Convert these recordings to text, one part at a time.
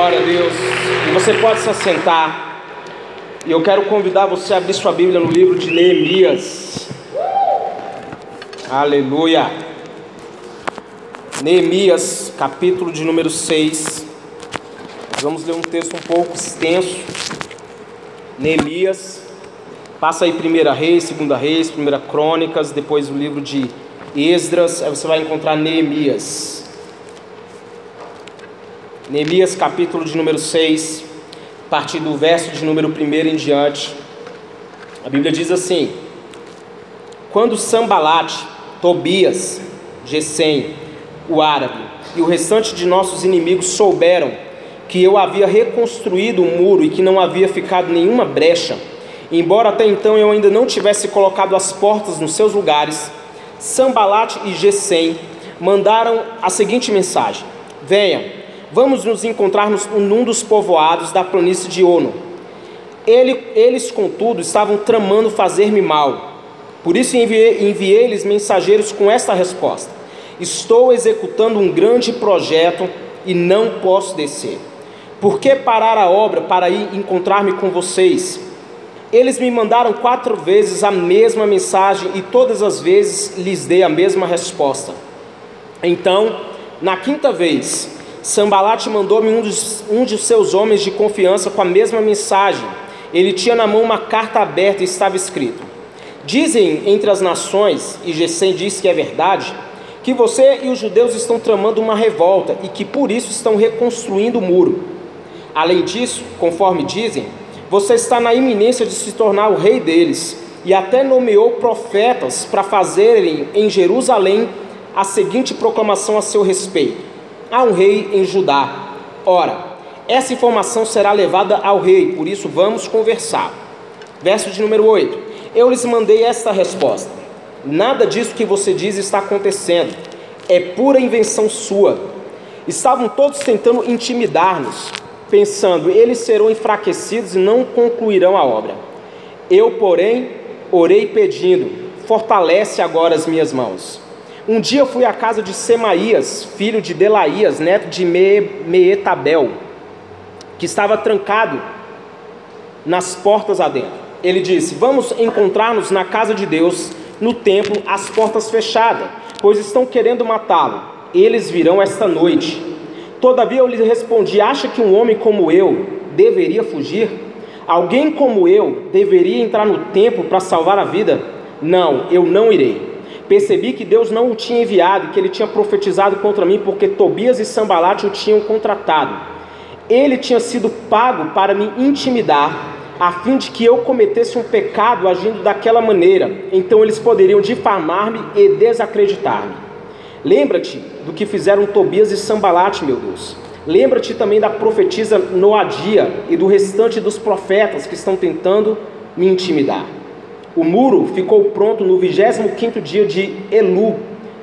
Glória a Deus. Você pode se assentar. E eu quero convidar você a abrir sua Bíblia no livro de Neemias. Aleluia. Neemias, capítulo de número 6. Vamos ler um texto um pouco extenso. Neemias. Passa aí primeira reis, segunda reis, primeira crônicas, depois o livro de Esdras, aí você vai encontrar Neemias. Neemias capítulo de número 6, a partir do verso de número 1 em diante. A Bíblia diz assim: Quando Sambalate, Tobias, Gesem, o árabe e o restante de nossos inimigos souberam que eu havia reconstruído o muro e que não havia ficado nenhuma brecha, embora até então eu ainda não tivesse colocado as portas nos seus lugares, Sambalate e Gesem mandaram a seguinte mensagem: Venha, Vamos nos encontrar num dos povoados da planície de Ono. Ele, eles, contudo, estavam tramando fazer-me mal. Por isso enviei-lhes enviei mensageiros com esta resposta: Estou executando um grande projeto e não posso descer. Por que parar a obra para ir encontrar-me com vocês? Eles me mandaram quatro vezes a mesma mensagem e todas as vezes lhes dei a mesma resposta. Então, na quinta vez, Sambalate mandou-me um um de seus homens de confiança com a mesma mensagem. Ele tinha na mão uma carta aberta e estava escrito: Dizem entre as nações, e Gesem diz que é verdade, que você e os judeus estão tramando uma revolta e que por isso estão reconstruindo o muro. Além disso, conforme dizem, você está na iminência de se tornar o rei deles e até nomeou profetas para fazerem em Jerusalém a seguinte proclamação a seu respeito há um rei em Judá. Ora, essa informação será levada ao rei, por isso vamos conversar. Verso de número 8: Eu lhes mandei esta resposta: Nada disso que você diz está acontecendo, é pura invenção sua. Estavam todos tentando intimidar-nos, pensando, eles serão enfraquecidos e não concluirão a obra. Eu, porém, orei pedindo: Fortalece agora as minhas mãos. Um dia fui à casa de Semaías, filho de Delaías, neto de Meetabel, que estava trancado nas portas adentro. Ele disse: Vamos encontrar-nos na casa de Deus, no templo, as portas fechadas, pois estão querendo matá-lo. Eles virão esta noite. Todavia eu lhe respondi: Acha que um homem como eu deveria fugir? Alguém como eu deveria entrar no templo para salvar a vida? Não, eu não irei. Percebi que Deus não o tinha enviado que ele tinha profetizado contra mim porque Tobias e Sambalate o tinham contratado. Ele tinha sido pago para me intimidar, a fim de que eu cometesse um pecado agindo daquela maneira. Então eles poderiam difamar-me e desacreditar-me. Lembra-te do que fizeram Tobias e Sambalate, meu Deus. Lembra-te também da profetisa Noadia e do restante dos profetas que estão tentando me intimidar. O muro ficou pronto no 25º dia de Elu,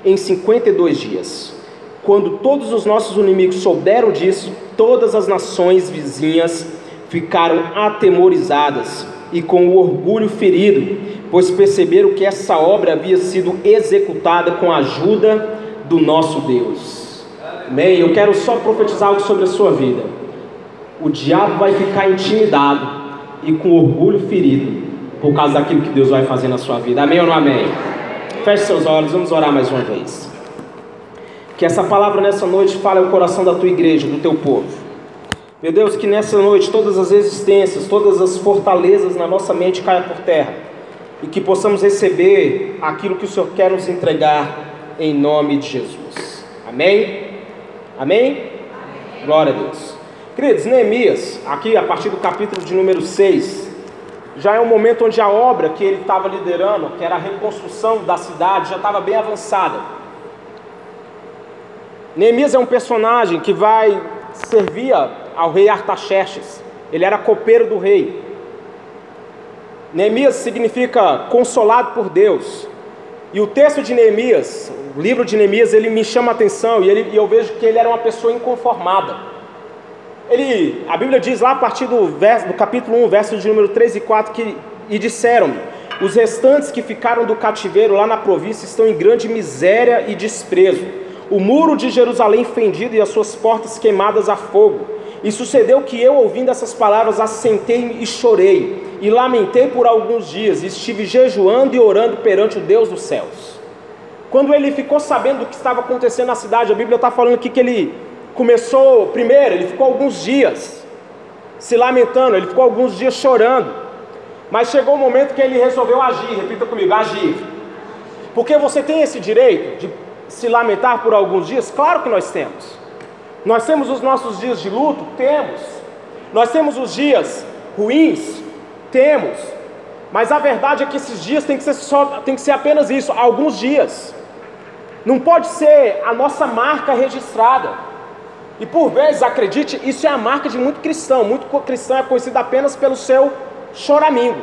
em 52 dias. Quando todos os nossos inimigos souberam disso, todas as nações vizinhas ficaram atemorizadas e com o orgulho ferido, pois perceberam que essa obra havia sido executada com a ajuda do nosso Deus. Amém? Eu quero só profetizar algo sobre a sua vida. O diabo vai ficar intimidado e com orgulho ferido por causa daquilo que Deus vai fazer na sua vida. Amém ou não amém? Feche seus olhos, vamos orar mais uma vez. Que essa palavra nessa noite fale ao coração da tua igreja, do teu povo. Meu Deus, que nessa noite todas as existências, todas as fortalezas na nossa mente caiam por terra e que possamos receber aquilo que o Senhor quer nos entregar em nome de Jesus. Amém? Amém? Glória a Deus. Queridos, Neemias, aqui a partir do capítulo de número 6, já é um momento onde a obra que ele estava liderando, que era a reconstrução da cidade, já estava bem avançada. Neemias é um personagem que vai servir ao rei Artaxerxes. Ele era copeiro do rei. Neemias significa consolado por Deus. E o texto de Neemias, o livro de Neemias, ele me chama a atenção e, ele, e eu vejo que ele era uma pessoa inconformada. Ele, a Bíblia diz lá a partir do, verso, do capítulo 1, versos de número 3 e 4, que, e disseram-me, os restantes que ficaram do cativeiro lá na província estão em grande miséria e desprezo. O muro de Jerusalém fendido e as suas portas queimadas a fogo. E sucedeu que eu, ouvindo essas palavras, assentei e chorei, e lamentei por alguns dias, e estive jejuando e orando perante o Deus dos céus. Quando ele ficou sabendo do que estava acontecendo na cidade, a Bíblia está falando aqui que ele começou, primeiro, ele ficou alguns dias se lamentando, ele ficou alguns dias chorando, mas chegou o momento que ele resolveu agir, repita comigo, agir. Porque você tem esse direito de se lamentar por alguns dias? Claro que nós temos. Nós temos os nossos dias de luto? Temos. Nós temos os dias ruins? Temos. Mas a verdade é que esses dias tem que ser, só, tem que ser apenas isso, alguns dias. Não pode ser a nossa marca registrada. E por vezes, acredite, isso é a marca de muito cristão. Muito cristão é conhecido apenas pelo seu choramingo.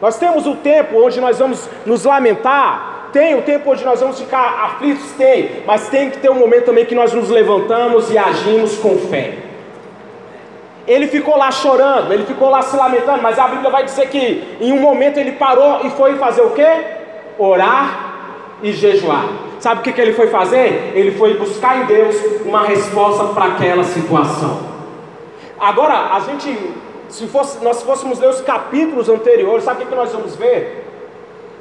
Nós temos o tempo onde nós vamos nos lamentar, tem o tempo onde nós vamos ficar aflitos, tem, mas tem que ter um momento também que nós nos levantamos e agimos com fé. Ele ficou lá chorando, ele ficou lá se lamentando, mas a Bíblia vai dizer que em um momento ele parou e foi fazer o quê? Orar e jejuar. Sabe o que, que ele foi fazer? Ele foi buscar em Deus uma resposta para aquela situação. Agora, a gente se fosse, nós fôssemos ler os capítulos anteriores, sabe o que nós vamos ver?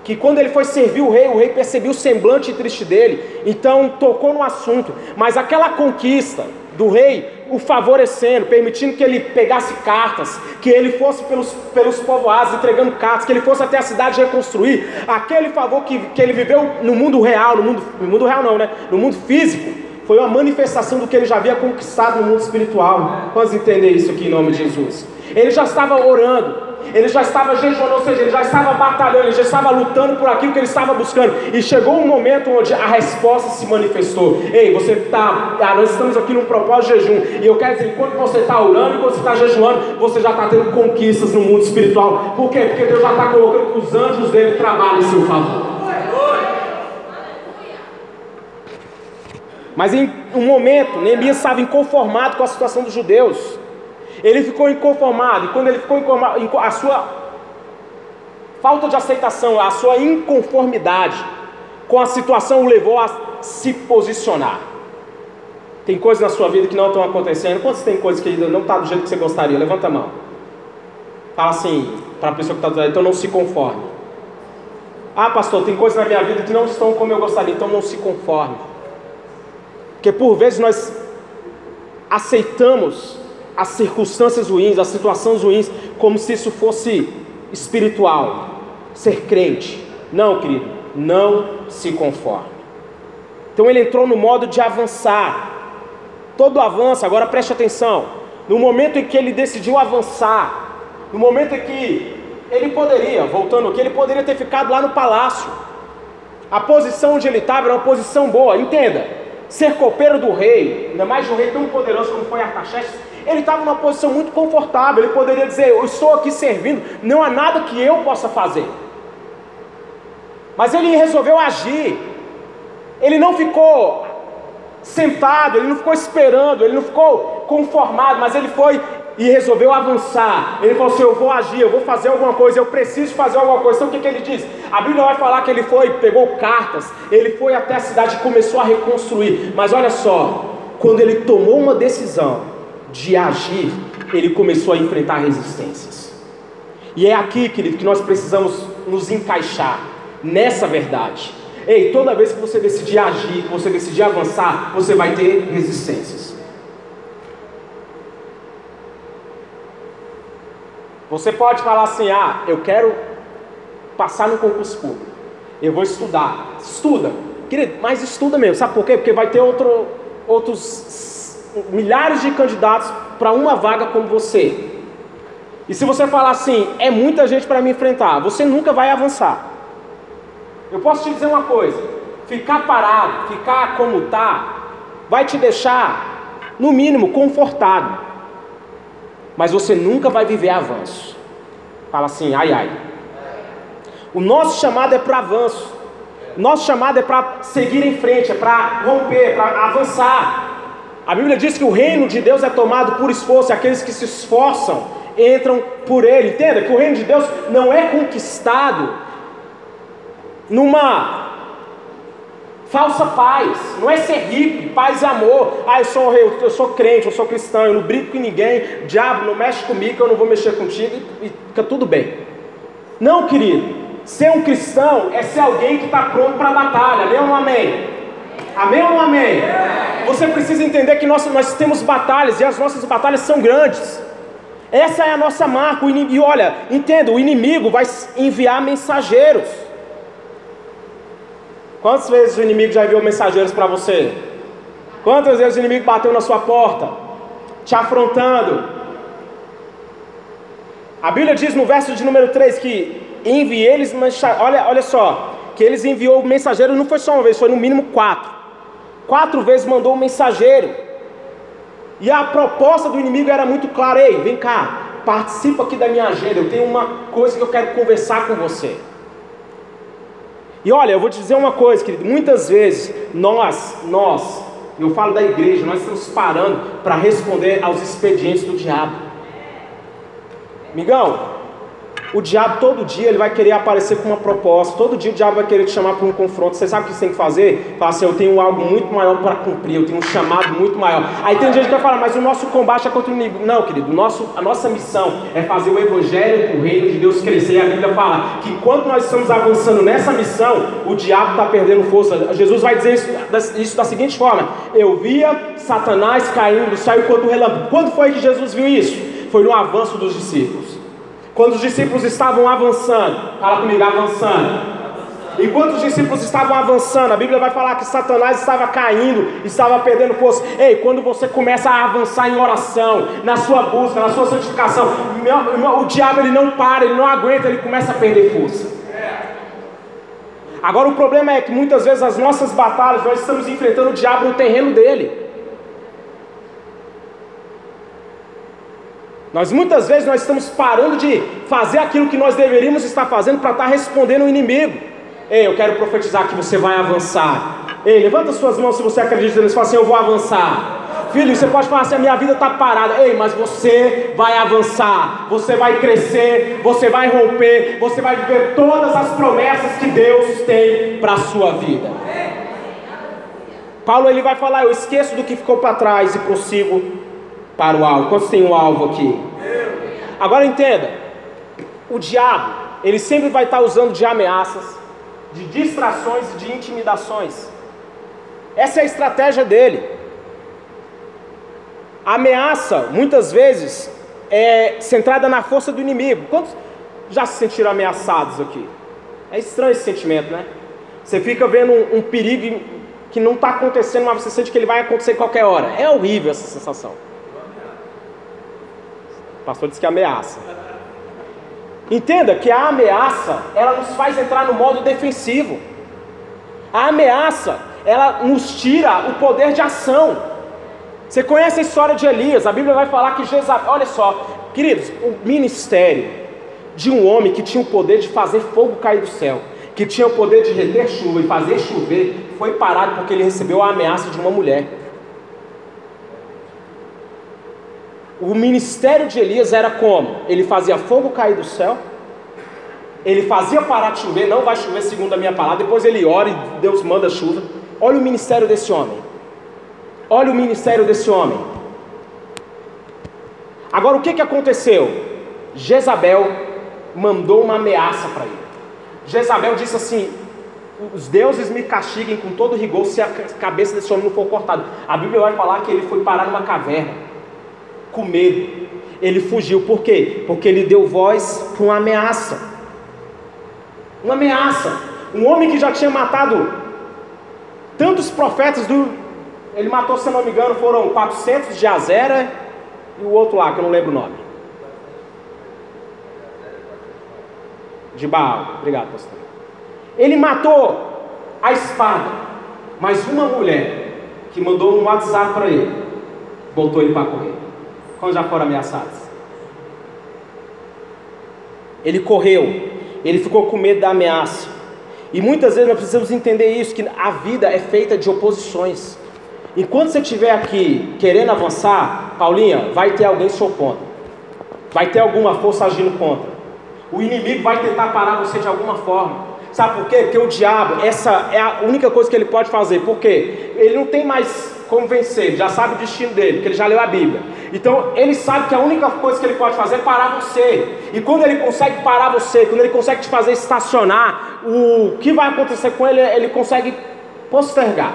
Que quando ele foi servir o rei, o rei percebeu o semblante triste dele, então tocou no assunto, mas aquela conquista do rei o favorecendo, permitindo que ele pegasse cartas, que ele fosse pelos, pelos povoados entregando cartas, que ele fosse até a cidade reconstruir, aquele favor que, que ele viveu no mundo real, no mundo, no mundo real não, né? No mundo físico, foi uma manifestação do que ele já havia conquistado no mundo espiritual. Vamos entender isso aqui em nome de Jesus. Ele já estava orando, ele já estava jejuando, ou seja, ele já estava batalhando, ele já estava lutando por aquilo que ele estava buscando. E chegou um momento onde a resposta se manifestou. Ei, você está, ah, nós estamos aqui num propósito de jejum. E eu quero dizer, enquanto você está orando, enquanto você está jejuando, você já está tendo conquistas no mundo espiritual. Por quê? Porque Deus já está colocando que os anjos dele trabalham em seu favor. Mas em um momento, Neemias estava inconformado com a situação dos judeus. Ele ficou inconformado, e quando ele ficou inconformado, a sua falta de aceitação, a sua inconformidade com a situação o levou a se posicionar. Tem coisas na sua vida que não estão acontecendo. Quantos tem coisas que não está do jeito que você gostaria? Levanta a mão. Fala assim para a pessoa que está do lado, então não se conforme. Ah, pastor, tem coisas na minha vida que não estão como eu gostaria, então não se conforme. Porque por vezes nós aceitamos as circunstâncias ruins, as situações ruins, como se isso fosse espiritual, ser crente. Não, querido, não se conforme. Então ele entrou no modo de avançar. Todo avanço, agora preste atenção. No momento em que ele decidiu avançar, no momento em que ele poderia, voltando aqui, ele poderia ter ficado lá no palácio. A posição onde ele estava era uma posição boa, entenda. Ser copeiro do rei, ainda mais de um rei tão poderoso como foi Artaxerxes, ele estava numa posição muito confortável. Ele poderia dizer: Eu estou aqui servindo, não há nada que eu possa fazer. Mas ele resolveu agir. Ele não ficou sentado, ele não ficou esperando, ele não ficou conformado, mas ele foi e resolveu avançar. Ele falou assim: Eu vou agir, eu vou fazer alguma coisa, eu preciso fazer alguma coisa. Então o que, que ele diz? A Bíblia vai falar que ele foi, pegou cartas, ele foi até a cidade e começou a reconstruir. Mas olha só, quando ele tomou uma decisão, de agir, ele começou a enfrentar resistências. E é aqui, querido, que nós precisamos nos encaixar nessa verdade. Ei, toda vez que você decidir agir, que você decidir avançar, você vai ter resistências. Você pode falar assim: ah, eu quero passar no concurso público, eu vou estudar. Estuda, querido, mas estuda mesmo, sabe por quê? Porque vai ter outro, outros milhares de candidatos para uma vaga como você. E se você falar assim, é muita gente para me enfrentar, você nunca vai avançar. Eu posso te dizer uma coisa: ficar parado, ficar como está, vai te deixar, no mínimo, confortável. Mas você nunca vai viver avanço. Fala assim, ai ai. O nosso chamado é para avanço. Nosso chamado é para seguir em frente, é para romper, para avançar. A Bíblia diz que o reino de Deus é tomado por esforço, e aqueles que se esforçam entram por ele. Entenda que o reino de Deus não é conquistado numa Falsa paz, não é ser hippie, paz e amor. Ah, eu sou, eu, sou crente, eu sou cristão, eu não brinco com ninguém, diabo, não mexe comigo, eu não vou mexer contigo e, e fica tudo bem. Não, querido, ser um cristão é ser alguém que está pronto para a batalha, amém ou não amém? Amém ou não amém? Você precisa entender que nós, nós temos batalhas e as nossas batalhas são grandes. Essa é a nossa marca. E olha, entenda: o inimigo vai enviar mensageiros. Quantas vezes o inimigo já enviou mensageiros para você? Quantas vezes o inimigo bateu na sua porta, te afrontando? A Bíblia diz no verso de número 3 que envie eles, olha, olha só, que eles enviou mensageiros, não foi só uma vez, foi no mínimo quatro. Quatro vezes mandou um mensageiro. E a proposta do inimigo era muito clara: ei, vem cá, participa aqui da minha agenda, eu tenho uma coisa que eu quero conversar com você. E olha, eu vou te dizer uma coisa, querido. Muitas vezes nós, nós, eu falo da igreja, nós estamos parando para responder aos expedientes do diabo. Migão, o diabo todo dia ele vai querer aparecer com uma proposta, todo dia o diabo vai querer te chamar para um confronto. Você sabe o que você tem que fazer? Fala assim: eu tenho algo muito maior para cumprir, eu tenho um chamado muito maior. Aí tem gente que vai falar, mas o nosso combate é contra o inimigo. Não, querido, nosso, a nossa missão é fazer o evangelho, o reino de Deus crescer. E a Bíblia fala que enquanto nós estamos avançando nessa missão, o diabo está perdendo força. Jesus vai dizer isso, isso da seguinte forma: eu via Satanás caindo do céu enquanto relâmpago. Quando foi que Jesus viu isso? Foi no avanço dos discípulos. Quando os discípulos estavam avançando, fala comigo, avançando. Enquanto os discípulos estavam avançando, a Bíblia vai falar que Satanás estava caindo, estava perdendo força. Ei, quando você começa a avançar em oração, na sua busca, na sua santificação, o diabo ele não para, ele não aguenta, ele começa a perder força. Agora o problema é que muitas vezes as nossas batalhas, nós estamos enfrentando o diabo no terreno dele. Nós muitas vezes nós estamos parando de fazer aquilo que nós deveríamos estar fazendo para estar respondendo o inimigo. Ei, eu quero profetizar que você vai avançar. Ei, levanta suas mãos se você acredita nisso. Fala assim, eu vou avançar. Filho, você pode falar assim, a minha vida está parada. Ei, mas você vai avançar. Você vai crescer. Você vai romper. Você vai viver todas as promessas que Deus tem para a sua vida. Paulo ele vai falar, eu esqueço do que ficou para trás e prossigo para o alvo. Quantos tem um alvo aqui? Agora entenda: o diabo, ele sempre vai estar usando de ameaças, de distrações e de intimidações. Essa é a estratégia dele. A ameaça, muitas vezes, é centrada na força do inimigo. Quantos já se sentiram ameaçados aqui? É estranho esse sentimento, né? Você fica vendo um, um perigo que não está acontecendo, mas você sente que ele vai acontecer qualquer hora. É horrível essa sensação. O pastor disse que ameaça. Entenda que a ameaça, ela nos faz entrar no modo defensivo. A ameaça, ela nos tira o poder de ação. Você conhece a história de Elias? A Bíblia vai falar que Jezabel, olha só, queridos, o ministério de um homem que tinha o poder de fazer fogo cair do céu, que tinha o poder de reter chuva e fazer chover, foi parado porque ele recebeu a ameaça de uma mulher. O ministério de Elias era como? Ele fazia fogo cair do céu, ele fazia parar de chover, não vai chover segundo a minha palavra, depois ele ora e Deus manda chuva. Olha o ministério desse homem. Olha o ministério desse homem. Agora o que, que aconteceu? Jezabel mandou uma ameaça para ele. Jezabel disse assim: os deuses me castiguem com todo rigor se a cabeça desse homem não for cortada. A Bíblia vai falar que ele foi parar numa caverna com medo. Ele fugiu, por quê? Porque ele deu voz para uma ameaça. Uma ameaça. Um homem que já tinha matado tantos profetas do. Ele matou, se não me engano, foram 400 de Azera e o outro lá, que eu não lembro o nome. De Baal. Obrigado, pastor. Ele matou a espada, mas uma mulher que mandou um WhatsApp para ele, botou ele para correr quando já foram ameaçados. Ele correu, ele ficou com medo da ameaça. E muitas vezes nós precisamos entender isso: que a vida é feita de oposições. Enquanto você estiver aqui querendo avançar, Paulinha, vai ter alguém se opondo, vai ter alguma força agindo contra. O inimigo vai tentar parar você de alguma forma. Sabe por quê? Porque o diabo, essa é a única coisa que ele pode fazer. Por quê? Ele não tem mais como vencer, já sabe o destino dele, porque ele já leu a Bíblia. Então ele sabe que a única coisa que ele pode fazer é parar você. E quando ele consegue parar você, quando ele consegue te fazer estacionar, o que vai acontecer com ele, ele consegue postergar.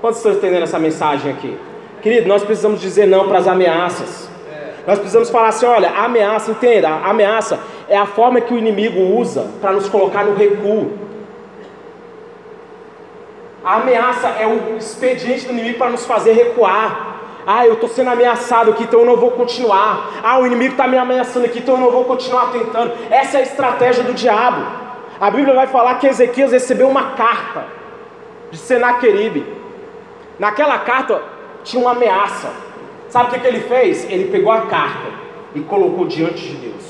Quantos estão entendendo essa mensagem aqui? Querido, nós precisamos dizer não para as ameaças. Nós precisamos falar assim: olha, ameaça, entenda, ameaça é a forma que o inimigo usa para nos colocar no recuo. A ameaça é o expediente do inimigo para nos fazer recuar. Ah, eu estou sendo ameaçado aqui, então eu não vou continuar. Ah, o inimigo está me ameaçando aqui, então eu não vou continuar tentando. Essa é a estratégia do diabo. A Bíblia vai falar que Ezequias recebeu uma carta de Senaqueribe. Naquela carta tinha uma ameaça. Sabe o que, que ele fez? Ele pegou a carta e colocou diante de Deus.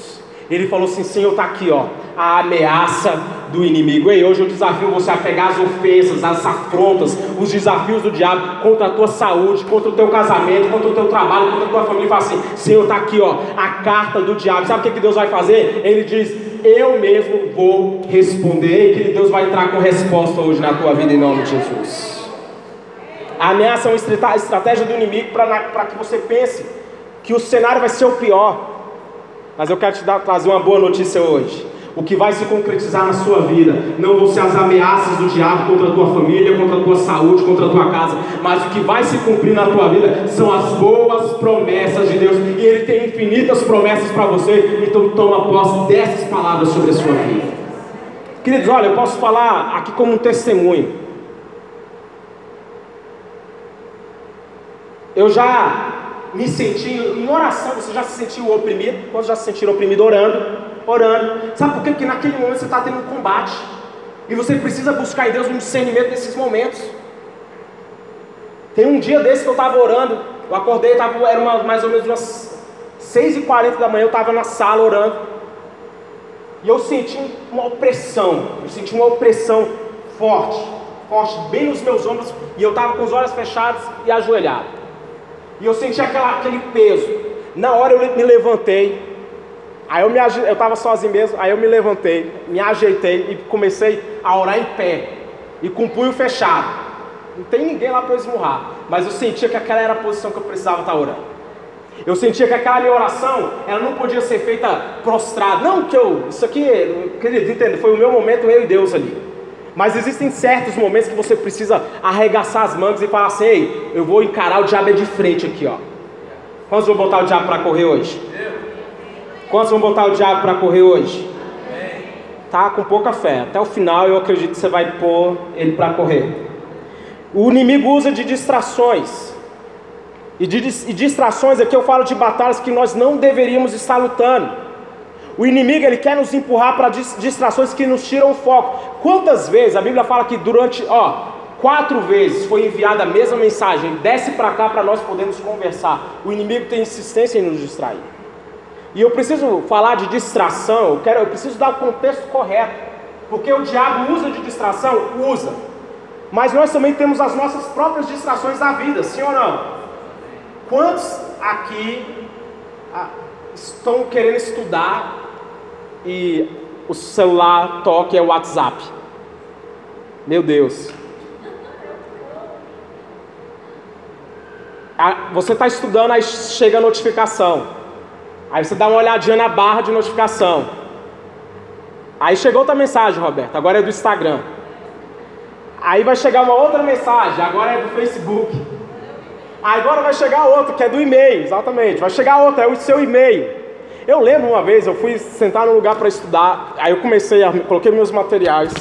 Ele falou assim: Senhor, está aqui, ó, a ameaça do inimigo. E hoje eu desafio você a pegar as ofensas, as afrontas, os desafios do diabo contra a tua saúde, contra o teu casamento, contra o teu trabalho, contra a tua família. E fala assim: Senhor, está aqui, ó, a carta do diabo. Sabe o que, que Deus vai fazer? Ele diz: Eu mesmo vou responder. Que Deus vai entrar com resposta hoje na tua vida em nome de Jesus. A ameaça é uma estratégia do inimigo para que você pense que o cenário vai ser o pior. Mas eu quero te dar, trazer uma boa notícia hoje. O que vai se concretizar na sua vida não vão ser as ameaças do diabo contra a tua família, contra a tua saúde, contra a tua casa, mas o que vai se cumprir na tua vida são as boas promessas de Deus. E Ele tem infinitas promessas para você, então toma posse dessas palavras sobre a sua vida. Queridos, olha, eu posso falar aqui como um testemunho. Eu já me senti em oração, você já se sentiu oprimido? Quando já se sentiram oprimido orando? Orando. Sabe por quê? Porque naquele momento você está tendo um combate. E você precisa buscar em Deus um discernimento nesses momentos. Tem um dia desse que eu estava orando. Eu acordei, tava, era uma, mais ou menos umas 6h40 da manhã, eu estava na sala orando. E eu senti uma opressão. Eu senti uma opressão forte. Forte, bem nos meus ombros. E eu estava com os olhos fechados e ajoelhado. E eu senti aquela, aquele peso. Na hora eu me levantei. Aí eu me eu estava sozinho mesmo. Aí eu me levantei, me ajeitei e comecei a orar em pé e com o punho fechado. Não tem ninguém lá para esmurrar, mas eu sentia que aquela era a posição que eu precisava estar orando. Eu sentia que aquela minha oração, ela não podia ser feita prostrada. Não que eu, isso aqui, querido, foi o meu momento eu e Deus ali. Mas existem certos momentos que você precisa arregaçar as mangas e falar assim: Ei, eu vou encarar o diabo de frente aqui, ó. Quantos vão botar o diabo para correr hoje? Quantos vão botar o diabo para correr hoje? Tá com pouca fé. Até o final eu acredito que você vai pôr ele para correr. O inimigo usa de distrações. E de e distrações aqui eu falo de batalhas que nós não deveríamos estar lutando. O inimigo ele quer nos empurrar para distrações que nos tiram o foco. Quantas vezes a Bíblia fala que durante, ó, quatro vezes foi enviada a mesma mensagem, desce para cá para nós podermos conversar. O inimigo tem insistência em nos distrair. E eu preciso falar de distração, eu, quero, eu preciso dar o contexto correto. Porque o diabo usa de distração? Usa. Mas nós também temos as nossas próprias distrações da vida, sim ou não? Quantos aqui ah, estão querendo estudar e o celular toca é o WhatsApp. Meu Deus. Você está estudando, aí chega a notificação. Aí você dá uma olhadinha na barra de notificação. Aí chegou outra mensagem, Roberto. Agora é do Instagram. Aí vai chegar uma outra mensagem. Agora é do Facebook. Agora vai chegar outra, que é do e-mail. Exatamente. Vai chegar outra, é o seu e-mail. Eu lembro uma vez, eu fui sentar num lugar para estudar, aí eu comecei a coloquei meus materiais,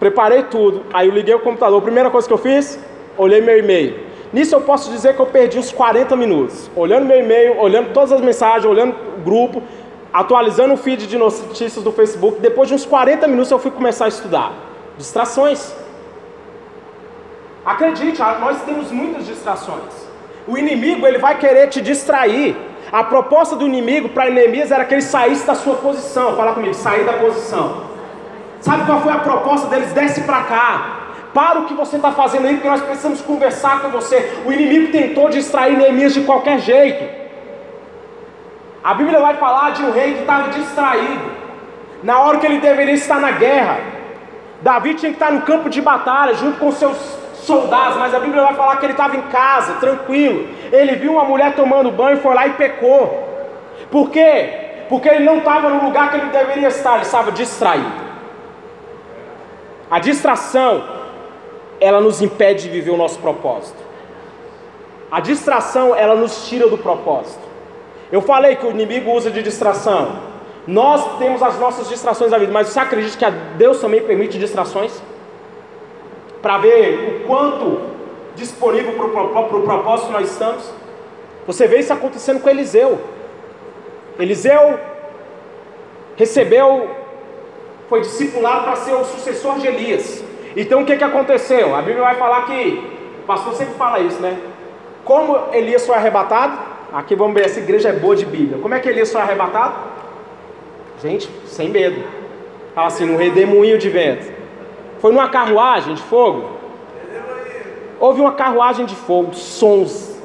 preparei tudo, aí eu liguei o computador. A primeira coisa que eu fiz, olhei meu e-mail. Nisso eu posso dizer que eu perdi uns 40 minutos, olhando meu e-mail, olhando todas as mensagens, olhando o grupo, atualizando o feed de notícias do Facebook. Depois de uns 40 minutos eu fui começar a estudar. Distrações. Acredite, nós temos muitas distrações. O inimigo ele vai querer te distrair. A proposta do inimigo para Neemias era que ele saísse da sua posição. Fala comigo, sair da posição. Sabe qual foi a proposta deles? Desce para cá. Para o que você está fazendo aí, porque nós precisamos conversar com você. O inimigo tentou distrair Neemias de qualquer jeito. A Bíblia vai falar de um rei que estava distraído. na hora que ele deveria estar na guerra. Davi tinha que estar no campo de batalha, junto com seus soldados, mas a Bíblia vai falar que ele estava em casa, tranquilo. Ele viu uma mulher tomando banho, foi lá e pecou. Por quê? Porque ele não estava no lugar que ele deveria estar, ele estava distraído. A distração, ela nos impede de viver o nosso propósito. A distração, ela nos tira do propósito. Eu falei que o inimigo usa de distração. Nós temos as nossas distrações da vida, mas você acredita que Deus também permite distrações? Para ver o quanto disponível para o propósito nós estamos? Você vê isso acontecendo com Eliseu. Eliseu recebeu, foi discipulado para ser o sucessor de Elias. Então o que, que aconteceu? A Bíblia vai falar que, o pastor sempre fala isso, né? Como Elias foi arrebatado, aqui vamos ver, essa igreja é boa de Bíblia. Como é que Elias foi arrebatado? Gente, sem medo. Fala assim, num redemoinho de vento. Foi numa carruagem de fogo. Houve uma carruagem de fogo, sons,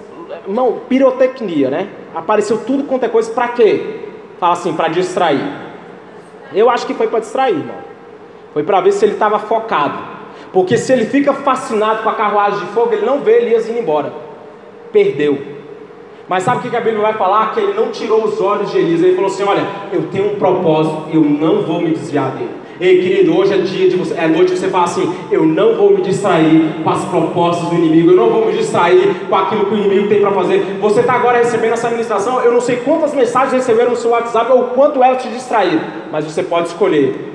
irmão, pirotecnia, né? Apareceu tudo quanto é coisa, para quê? Fala assim, para distrair. Eu acho que foi para distrair, irmão. Foi para ver se ele estava focado. Porque se ele fica fascinado com a carruagem de fogo, ele não vê Elias indo embora. Perdeu. Mas sabe o que a Bíblia vai falar? Que ele não tirou os olhos de Elias. Ele falou assim: Olha, eu tenho um propósito, eu não vou me desviar dele. Ei, querido, hoje é dia de você, é noite que você fala assim: Eu não vou me distrair com as propostas do inimigo, eu não vou me distrair com aquilo que o inimigo tem para fazer. Você está agora recebendo essa ministração, eu não sei quantas mensagens receberam no seu WhatsApp ou quanto ela te distraíram, mas você pode escolher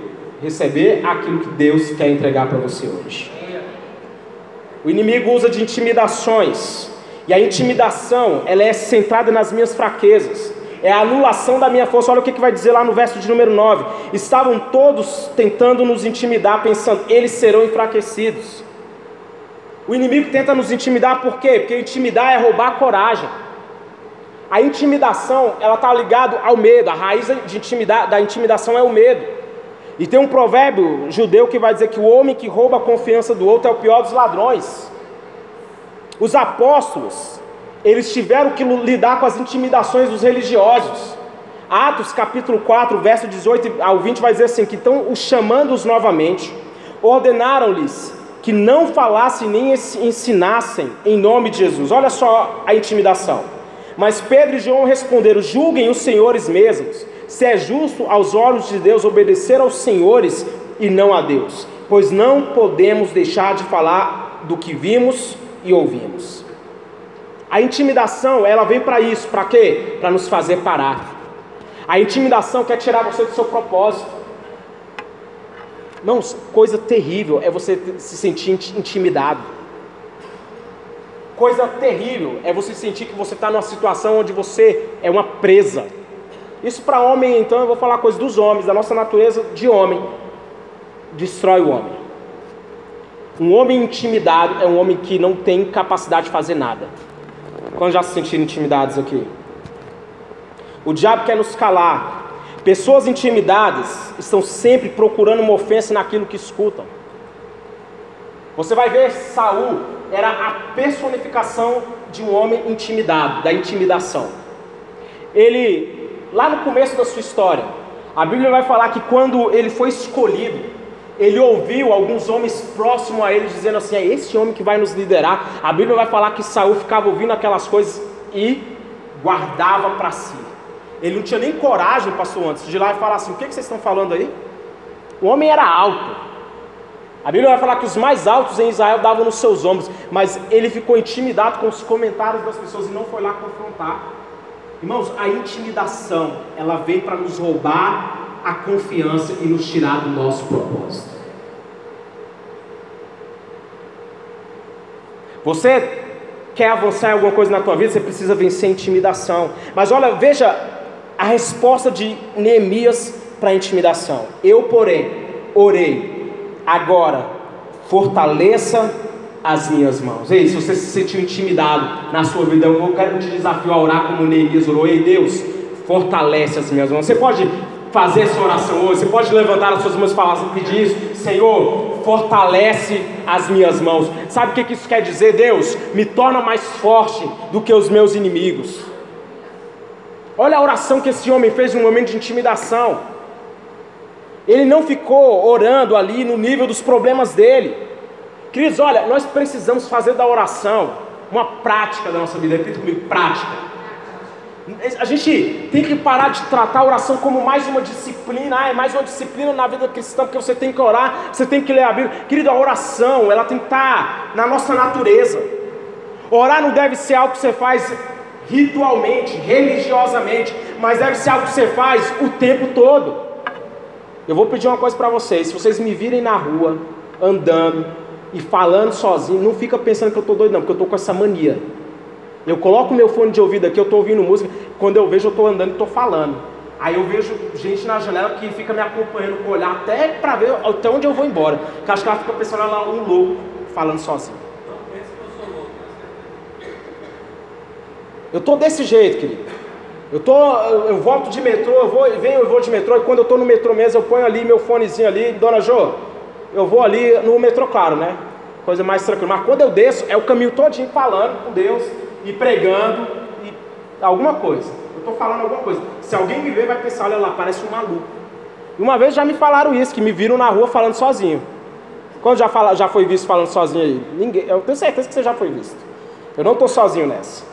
receber aquilo que Deus quer entregar para você hoje. O inimigo usa de intimidações e a intimidação, ela é centrada nas minhas fraquezas. É a anulação da minha força. Olha o que, que vai dizer lá no verso de número 9. Estavam todos tentando nos intimidar, pensando, eles serão enfraquecidos. O inimigo tenta nos intimidar por quê? Porque intimidar é roubar a coragem. A intimidação, ela está ligada ao medo. A raiz de intimidar, da intimidação é o medo. E tem um provérbio judeu que vai dizer que o homem que rouba a confiança do outro é o pior dos ladrões. Os apóstolos, eles tiveram que lidar com as intimidações dos religiosos. Atos capítulo 4, verso 18 ao 20 vai dizer assim: que estão os chamando-os novamente, ordenaram-lhes que não falassem nem ensinassem em nome de Jesus. Olha só a intimidação. Mas Pedro e João responderam: julguem os senhores mesmos, se é justo aos olhos de Deus obedecer aos senhores e não a Deus, pois não podemos deixar de falar do que vimos e ouvimos. A intimidação, ela vem para isso, para quê? Para nos fazer parar. A intimidação quer tirar você do seu propósito. Não, coisa terrível é você se sentir intimidado. Coisa terrível é você sentir que você está numa situação onde você é uma presa. Isso para homem, então, eu vou falar coisa dos homens, da nossa natureza de homem. Destrói o homem. Um homem intimidado é um homem que não tem capacidade de fazer nada. Quando já se sentiram intimidados aqui? O diabo quer nos calar. Pessoas intimidadas estão sempre procurando uma ofensa naquilo que escutam. Você vai ver Saul era a personificação de um homem intimidado, da intimidação. Ele, lá no começo da sua história, a Bíblia vai falar que quando ele foi escolhido, ele ouviu alguns homens próximos a ele dizendo assim: é esse homem que vai nos liderar. A Bíblia vai falar que Saul ficava ouvindo aquelas coisas e guardava para si. Ele não tinha nem coragem, pastor, antes de ir lá e falar assim: o que, que vocês estão falando aí? O homem era alto. A Bíblia vai falar que os mais altos em Israel davam nos seus ombros, mas ele ficou intimidado com os comentários das pessoas e não foi lá confrontar. Irmãos, a intimidação, ela vem para nos roubar a confiança e nos tirar do nosso propósito. Você quer avançar em alguma coisa na tua vida, você precisa vencer a intimidação. Mas olha, veja a resposta de Neemias para a intimidação. Eu, porém, orei, agora fortaleça as minhas mãos. Ei, se você se sentiu intimidado na sua vida, eu quero te desafiar a orar como Neemias orou. Ei, Deus, fortalece as minhas mãos. Você pode fazer essa oração hoje. Você pode levantar as suas mãos e falar pedir isso. Senhor, fortalece as minhas mãos. Sabe o que isso quer dizer, Deus? Me torna mais forte do que os meus inimigos. Olha a oração que esse homem fez no momento de intimidação. Ele não ficou orando ali no nível dos problemas dele. Queridos, olha, nós precisamos fazer da oração uma prática da nossa vida. Repita comigo, prática. A gente tem que parar de tratar a oração como mais uma disciplina, ah, é mais uma disciplina na vida cristã, porque você tem que orar, você tem que ler a Bíblia. Querido, a oração, ela tem que estar na nossa natureza. Orar não deve ser algo que você faz ritualmente, religiosamente, mas deve ser algo que você faz o tempo todo. Eu vou pedir uma coisa para vocês: se vocês me virem na rua, andando e falando sozinho, não fica pensando que eu estou doido, não, porque eu estou com essa mania. Eu coloco meu fone de ouvido aqui, eu estou ouvindo música, quando eu vejo, eu estou andando e estou falando. Aí eu vejo gente na janela que fica me acompanhando com o olhar até para ver até onde eu vou embora. Que acho que ela fica pensando lá um louco falando sozinho. Eu estou desse jeito, querido. Eu, tô, eu volto de metrô, eu vou, venho, eu vou de metrô, e quando eu estou no metrô mesmo, eu ponho ali meu fonezinho ali, dona Jo, eu vou ali no metrô, claro, né? Coisa mais tranquila. Mas quando eu desço, é o caminho todinho falando com Deus e pregando e alguma coisa. Eu estou falando alguma coisa. Se alguém me ver, vai pensar, olha lá, parece um maluco. Uma vez já me falaram isso, que me viram na rua falando sozinho. Quando já, fala, já foi visto falando sozinho aí? Ninguém, eu tenho certeza que você já foi visto. Eu não estou sozinho nessa.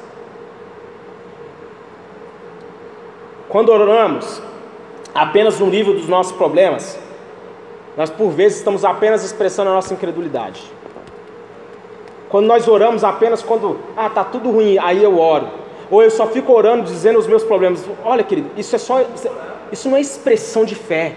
Quando oramos apenas no nível dos nossos problemas, nós por vezes estamos apenas expressando a nossa incredulidade. Quando nós oramos apenas quando, ah, tá tudo ruim, aí eu oro. Ou eu só fico orando dizendo os meus problemas. Olha, querido, isso é só isso não é expressão de fé.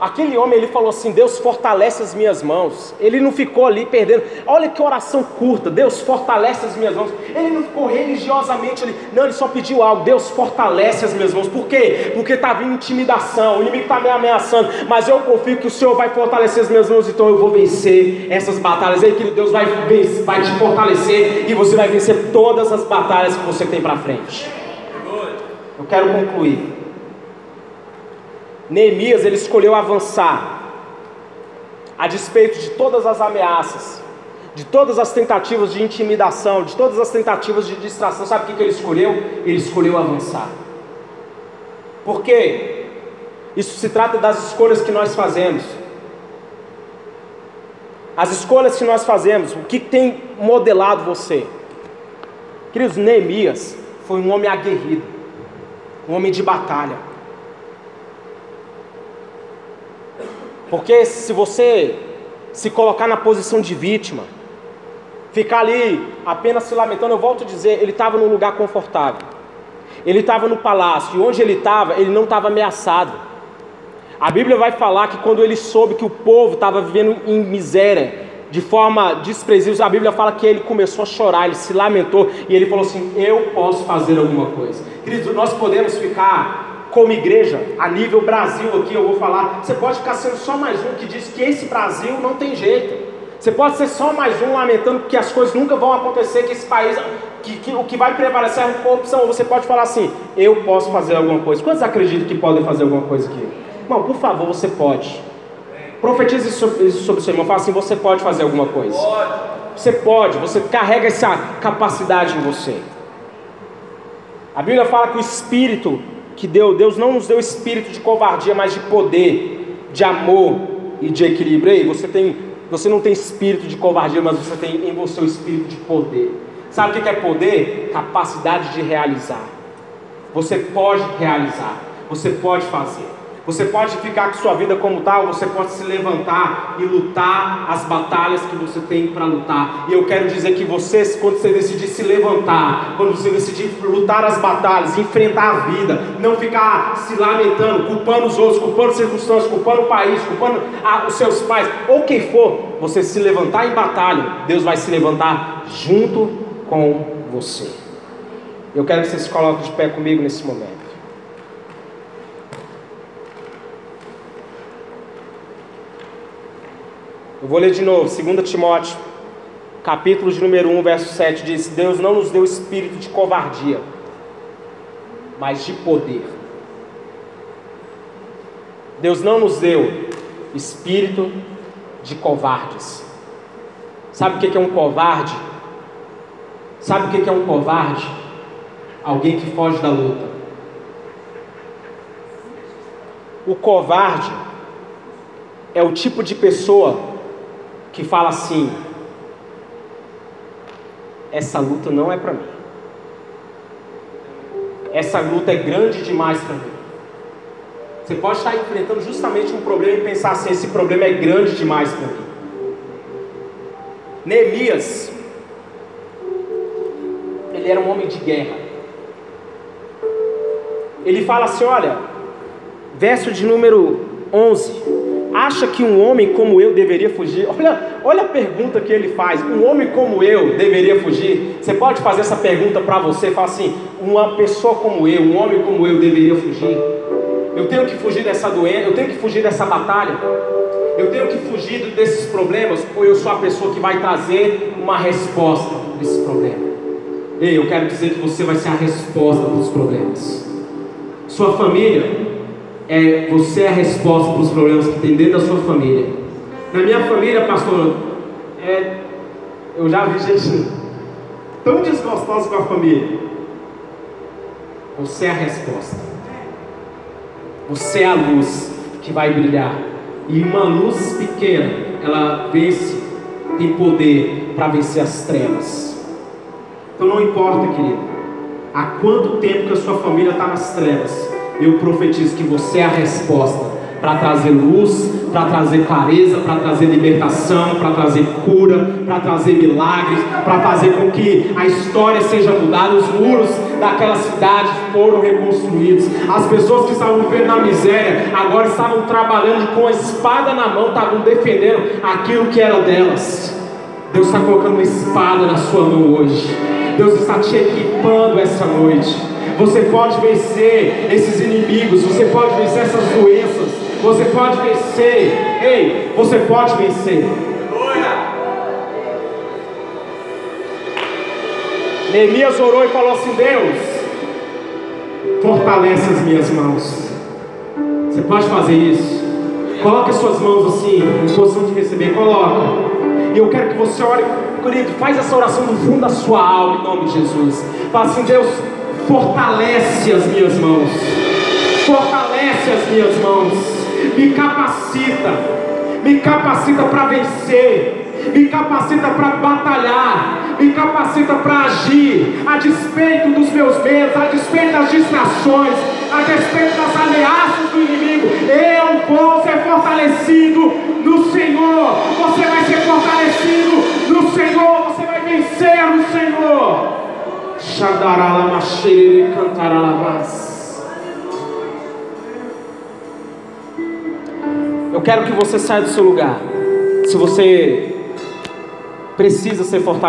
Aquele homem, ele falou assim: Deus fortalece as minhas mãos. Ele não ficou ali perdendo. Olha que oração curta. Deus fortalece as minhas mãos. Ele não ficou religiosamente ali. Não, ele só pediu algo. Deus fortalece as minhas mãos. Por quê? Porque está vindo intimidação. O inimigo está me ameaçando. Mas eu confio que o Senhor vai fortalecer as minhas mãos. Então eu vou vencer essas batalhas. Aí, querido, Deus vai, vencer, vai te fortalecer. E você vai vencer todas as batalhas que você tem para frente. Eu quero concluir. Neemias ele escolheu avançar, a despeito de todas as ameaças, de todas as tentativas de intimidação, de todas as tentativas de distração. Sabe o que, que ele escolheu? Ele escolheu avançar. Por quê? Isso se trata das escolhas que nós fazemos. As escolhas que nós fazemos, o que tem modelado você? Queridos, Neemias foi um homem aguerrido, um homem de batalha. Porque se você se colocar na posição de vítima, ficar ali apenas se lamentando, eu volto a dizer, ele estava num lugar confortável. Ele estava no palácio, e onde ele estava, ele não estava ameaçado. A Bíblia vai falar que quando ele soube que o povo estava vivendo em miséria, de forma desprezível, a Bíblia fala que ele começou a chorar, ele se lamentou e ele falou assim: Eu posso fazer alguma coisa. Queridos, nós podemos ficar como igreja, a nível Brasil aqui, eu vou falar, você pode ficar sendo só mais um que diz que esse Brasil não tem jeito. Você pode ser só mais um lamentando que as coisas nunca vão acontecer, que esse país, que, que o que vai prevalecer é a corrupção. Você pode falar assim, eu posso fazer alguma coisa. Quantos acreditam que podem fazer alguma coisa aqui? Irmão, por favor, você pode. Profetize sobre, isso sobre o seu irmão. Fala assim, você pode fazer alguma coisa. Você pode, você carrega essa capacidade em você. A Bíblia fala que o Espírito que deu, Deus não nos deu espírito de covardia, mas de poder, de amor e de equilíbrio. Ei, você tem, você não tem espírito de covardia, mas você tem em você o espírito de poder. Sabe o que é poder? Capacidade de realizar. Você pode realizar, você pode fazer. Você pode ficar com sua vida como tal, você pode se levantar e lutar as batalhas que você tem para lutar. E eu quero dizer que você, quando você decidir se levantar, quando você decidir lutar as batalhas, enfrentar a vida, não ficar se lamentando, culpando os outros, culpando circunstâncias, culpando o país, culpando a, os seus pais, ou quem for, você se levantar em batalha, Deus vai se levantar junto com você. Eu quero que você se coloque de pé comigo nesse momento. Eu vou ler de novo, 2 Timóteo, capítulo de número 1, verso 7, diz: Deus não nos deu espírito de covardia, mas de poder. Deus não nos deu espírito de covardes. Sabe o que é um covarde? Sabe o que é um covarde? Alguém que foge da luta. O covarde é o tipo de pessoa que fala assim: essa luta não é para mim. Essa luta é grande demais para mim. Você pode estar enfrentando justamente um problema e pensar assim: esse problema é grande demais para mim. Neemias, ele era um homem de guerra. Ele fala assim: olha, verso de número 11 acha que um homem como eu deveria fugir? Olha, olha a pergunta que ele faz: um homem como eu deveria fugir? Você pode fazer essa pergunta para você, fala assim: uma pessoa como eu, um homem como eu deveria fugir? Eu tenho que fugir dessa doença, eu tenho que fugir dessa batalha, eu tenho que fugir desses problemas, ou eu sou a pessoa que vai trazer uma resposta desse problema? Ei, eu quero dizer que você vai ser a resposta dos problemas. Sua família é você é a resposta para os problemas que tem dentro da sua família. Na minha família, pastor, é, eu já vi gente tão desgostosa com a família. Você é a resposta. Você é a luz que vai brilhar. E uma luz pequena, ela vence, tem poder para vencer as trevas. Então não importa, querido, há quanto tempo que a sua família está nas trevas eu profetizo que você é a resposta para trazer luz, para trazer clareza, para trazer libertação, para trazer cura, para trazer milagres, para fazer com que a história seja mudada, os muros daquela cidade foram reconstruídos. As pessoas que estavam vivendo na miséria agora estavam trabalhando com a espada na mão, estavam defendendo aquilo que era delas. Deus está colocando uma espada na sua mão hoje. Deus está te equipando essa noite. Você pode vencer esses inimigos, você pode vencer essas doenças, você pode vencer. Ei, você pode vencer. Neemias orou e falou assim: Deus, fortalece as minhas mãos. Você pode fazer isso? Coloque as suas mãos assim, em posição de receber. Coloca. E eu quero que você ore, querido, faz essa oração no fundo da sua alma, em nome de Jesus. Fala assim, Deus, fortalece as minhas mãos, fortalece as minhas mãos, me capacita, me capacita para vencer, me capacita para batalhar, me capacita para agir, a despeito dos meus medos, a despeito das distrações, a despeito das ameaças do inimigo, eu vou ser fortalecido no Senhor, você vai ser fortalecido no Senhor, você vai vencer no Senhor. Eu quero que você saia do seu lugar. Se você precisa ser fortalecido.